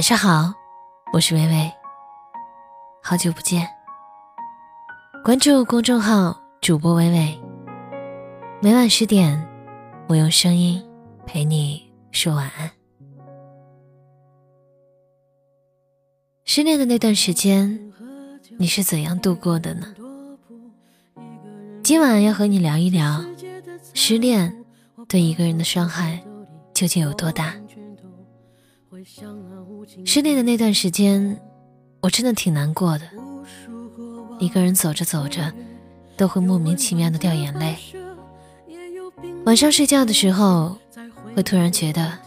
晚上好，我是微微。好久不见，关注公众号主播微微。每晚十点，我用声音陪你说晚安。失恋的那段时间，你是怎样度过的呢？今晚要和你聊一聊，失恋对一个人的伤害究竟有多大？失恋的那段时间，我真的挺难过的。一个人走着走着，都会莫名其妙的掉眼泪。晚上睡觉的时候，会突然觉得，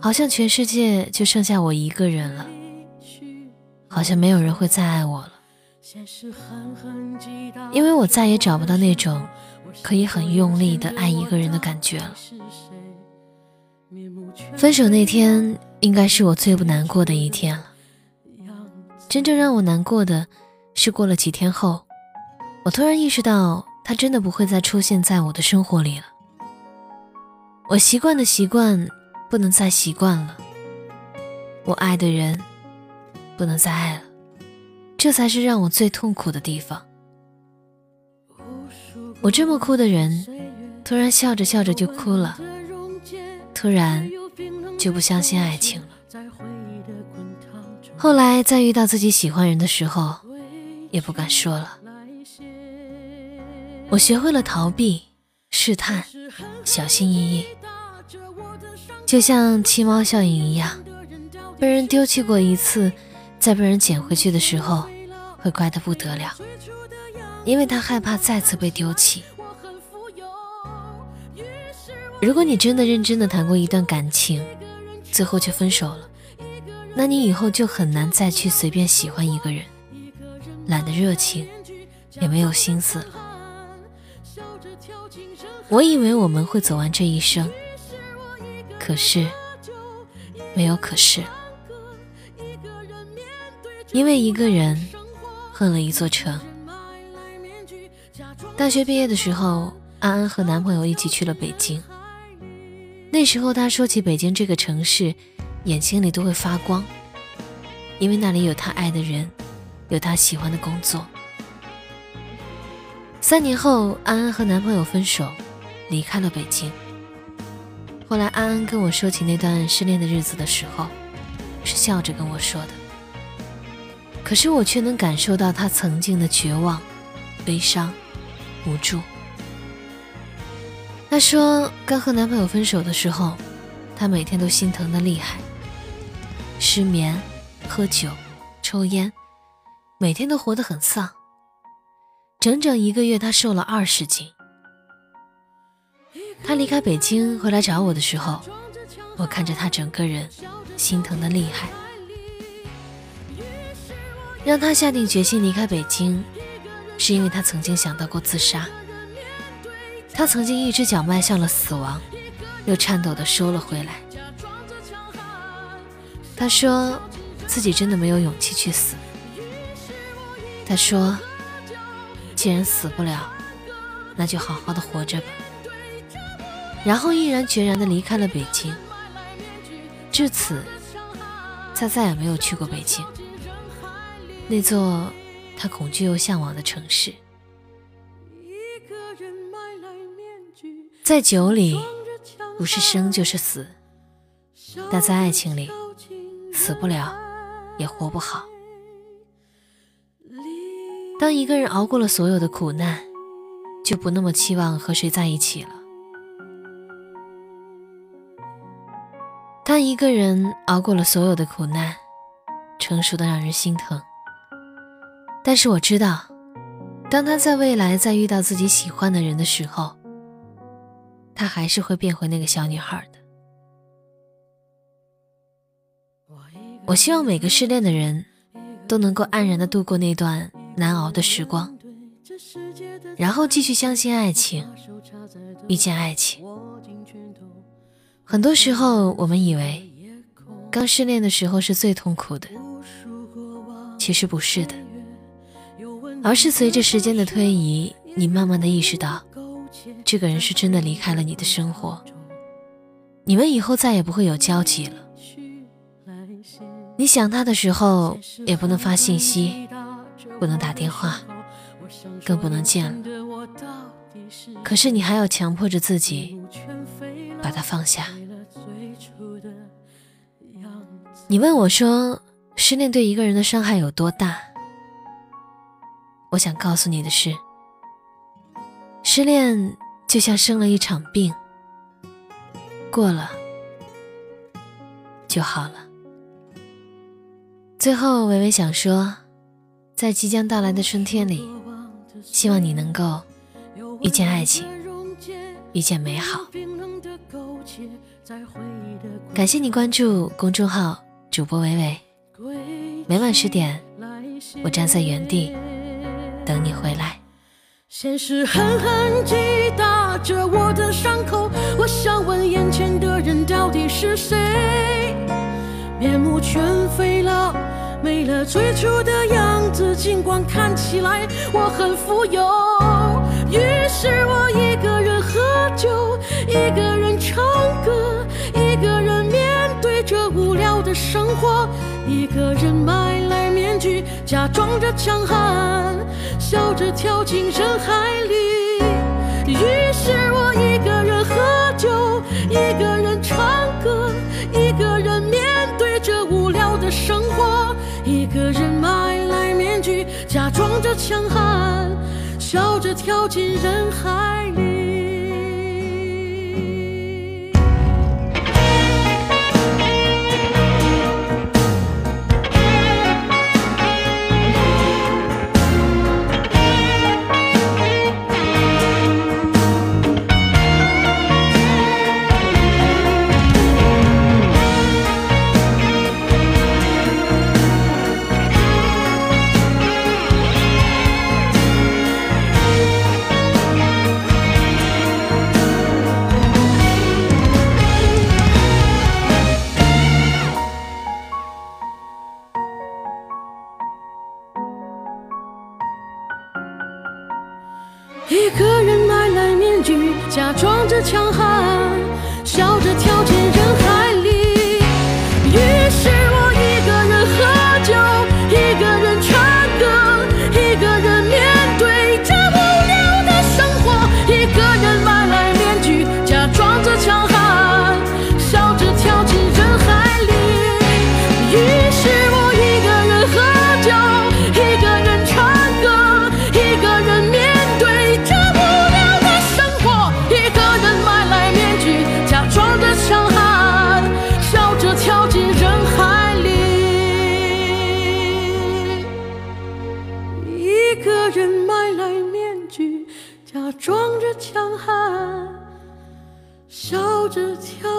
好像全世界就剩下我一个人了，好像没有人会再爱我了，因为我再也找不到那种可以很用力的爱一个人的感觉了。分手那天。应该是我最不难过的一天了。真正让我难过的是，过了几天后，我突然意识到他真的不会再出现在我的生活里了。我习惯的习惯不能再习惯了，我爱的人不能再爱了，这才是让我最痛苦的地方。我这么哭的人，突然笑着笑着就哭了，突然。就不相信爱情了。后来再遇到自己喜欢人的时候，也不敢说了。我学会了逃避、试探、小心翼翼，就像弃猫效应一样，被人丢弃过一次，再被人捡回去的时候，会乖得不得了，因为他害怕再次被丢弃。如果你真的认真的谈过一段感情，最后却分手了，那你以后就很难再去随便喜欢一个人，懒得热情，也没有心思了。我以为我们会走完这一生，可是没有可是，因为一个人恨了一座城。大学毕业的时候，安安和男朋友一起去了北京。那时候，他说起北京这个城市，眼睛里都会发光，因为那里有他爱的人，有他喜欢的工作。三年后，安安和男朋友分手，离开了北京。后来，安安跟我说起那段失恋的日子的时候，是笑着跟我说的。可是我却能感受到他曾经的绝望、悲伤、无助。她说，刚和男朋友分手的时候，她每天都心疼的厉害，失眠、喝酒、抽烟，每天都活得很丧。整整一个月，她瘦了二十斤。她离开北京回来找我的时候，我看着她整个人心疼的厉害。让她下定决心离开北京，是因为她曾经想到过自杀。他曾经一只脚迈向了死亡，又颤抖地收了回来。他说自己真的没有勇气去死。他说，既然死不了，那就好好的活着吧。然后毅然决然地离开了北京。至此，他再也没有去过北京，那座他恐惧又向往的城市。在酒里，不是生就是死；但在爱情里，死不了，也活不好。当一个人熬过了所有的苦难，就不那么期望和谁在一起了。当一个人熬过了所有的苦难，成熟的让人心疼。但是我知道，当他在未来再遇到自己喜欢的人的时候，她还是会变回那个小女孩的。我希望每个失恋的人都能够安然的度过那段难熬的时光，然后继续相信爱情，遇见爱情。很多时候，我们以为刚失恋的时候是最痛苦的，其实不是的，而是随着时间的推移，你慢慢的意识到。这个人是真的离开了你的生活，你们以后再也不会有交集了。你想他的时候，也不能发信息，不能打电话，更不能见了。可是你还要强迫着自己把他放下。你问我说，失恋对一个人的伤害有多大？我想告诉你的是，失恋就像生了一场病，过了就好了。最后，微微想说，在即将到来的春天里，希望你能够遇见爱情，遇见美好。感谢你关注公众号主播微微，每晚十点，我站在原地等你回来。现实狠狠击打着我的伤口，我想问眼前的人到底是谁？面目全非了，没了最初的样子。尽管看起来我很富有，于是我一个人喝酒，一个人唱歌，一个人面对着无聊的生活，一个人买来面具，假装着强悍，笑着跳进人海里。于是笑着跳进人海里。装着强悍，强悍，笑着跳。